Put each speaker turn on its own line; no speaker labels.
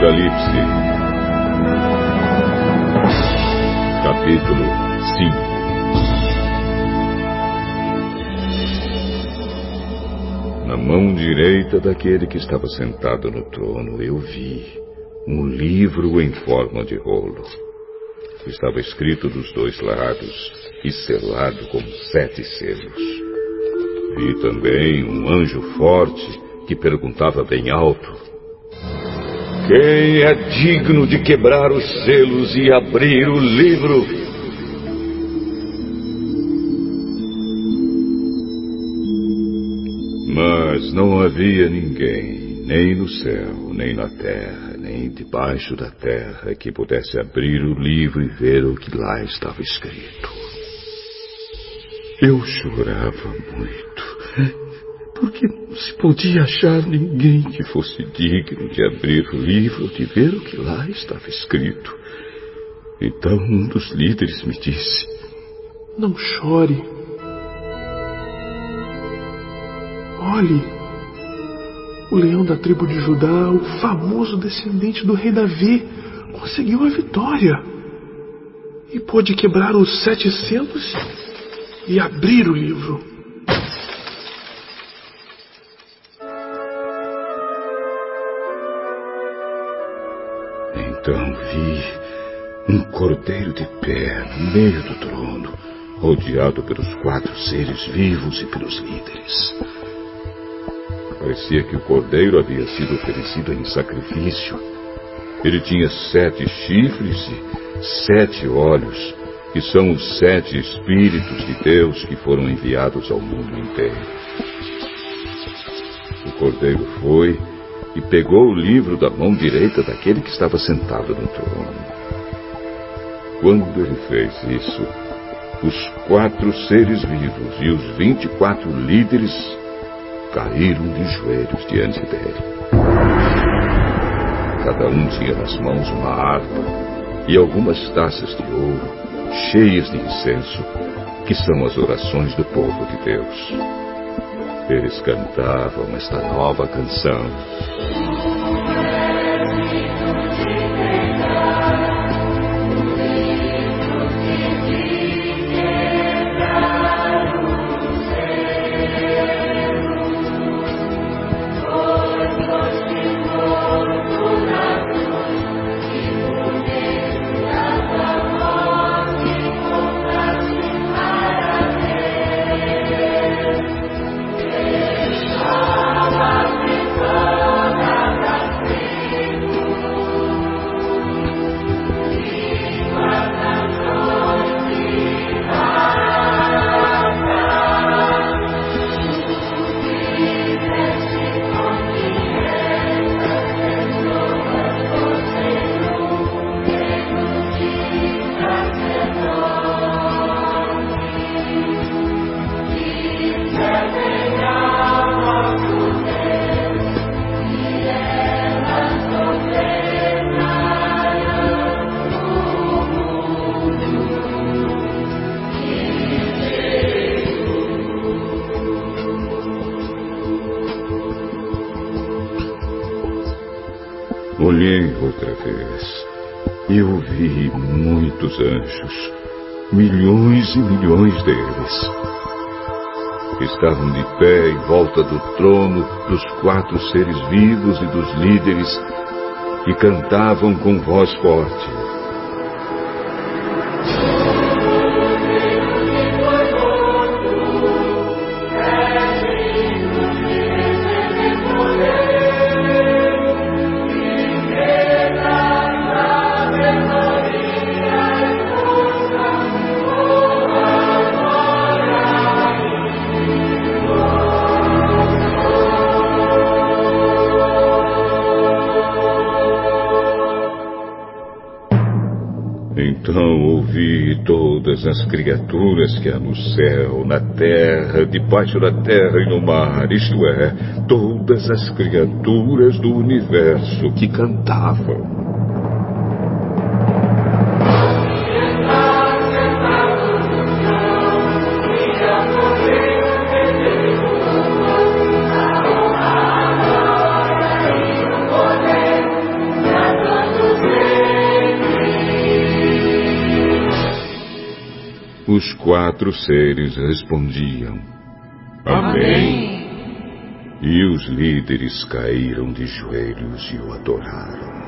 Apocalipse, capítulo 5. Na mão direita daquele que estava sentado no trono, eu vi um livro em forma de rolo. Estava escrito dos dois lados e selado com sete selos. Vi também um anjo forte que perguntava bem alto: Quem é digno de quebrar os selos e abrir o livro? Mas não havia ninguém, nem no céu, nem na terra, nem debaixo da terra, que pudesse abrir o livro e ver o que lá estava escrito. Eu chorava muito porque não se podia achar ninguém que fosse digno de abrir o livro, de ver o que lá estava escrito. Então um dos líderes me disse:
Não chore. Olhe, o leão da tribo de Judá, o famoso descendente do rei Davi, conseguiu a vitória e pôde quebrar os sete selos e abrir o livro.
Então vi um cordeiro de pé no meio do trono, rodeado pelos quatro seres vivos e pelos líderes. Parecia que o cordeiro havia sido oferecido em sacrifício. Ele tinha sete chifres e sete olhos, que são os sete Espíritos de Deus que foram enviados ao mundo inteiro. O cordeiro foi e pegou o livro da mão direita daquele que estava sentado no trono. Quando ele fez isso, os quatro seres vivos e os vinte e quatro líderes caíram de joelhos diante dele. Cada um tinha nas mãos uma harpa e algumas taças de ouro cheias de incenso, que são as orações do povo de Deus. Eles cantavam esta nova canção. Olhei outra vez e eu vi muitos anjos, milhões e milhões deles. Estavam de pé em volta do trono dos quatro seres vivos e dos líderes e cantavam com voz forte. Então ouvi todas as criaturas que há no céu, na terra, debaixo da terra e no mar, isto é, todas as criaturas do universo que cantavam. Os quatro seres respondiam:
Amém.
E os líderes caíram de joelhos e o adoraram.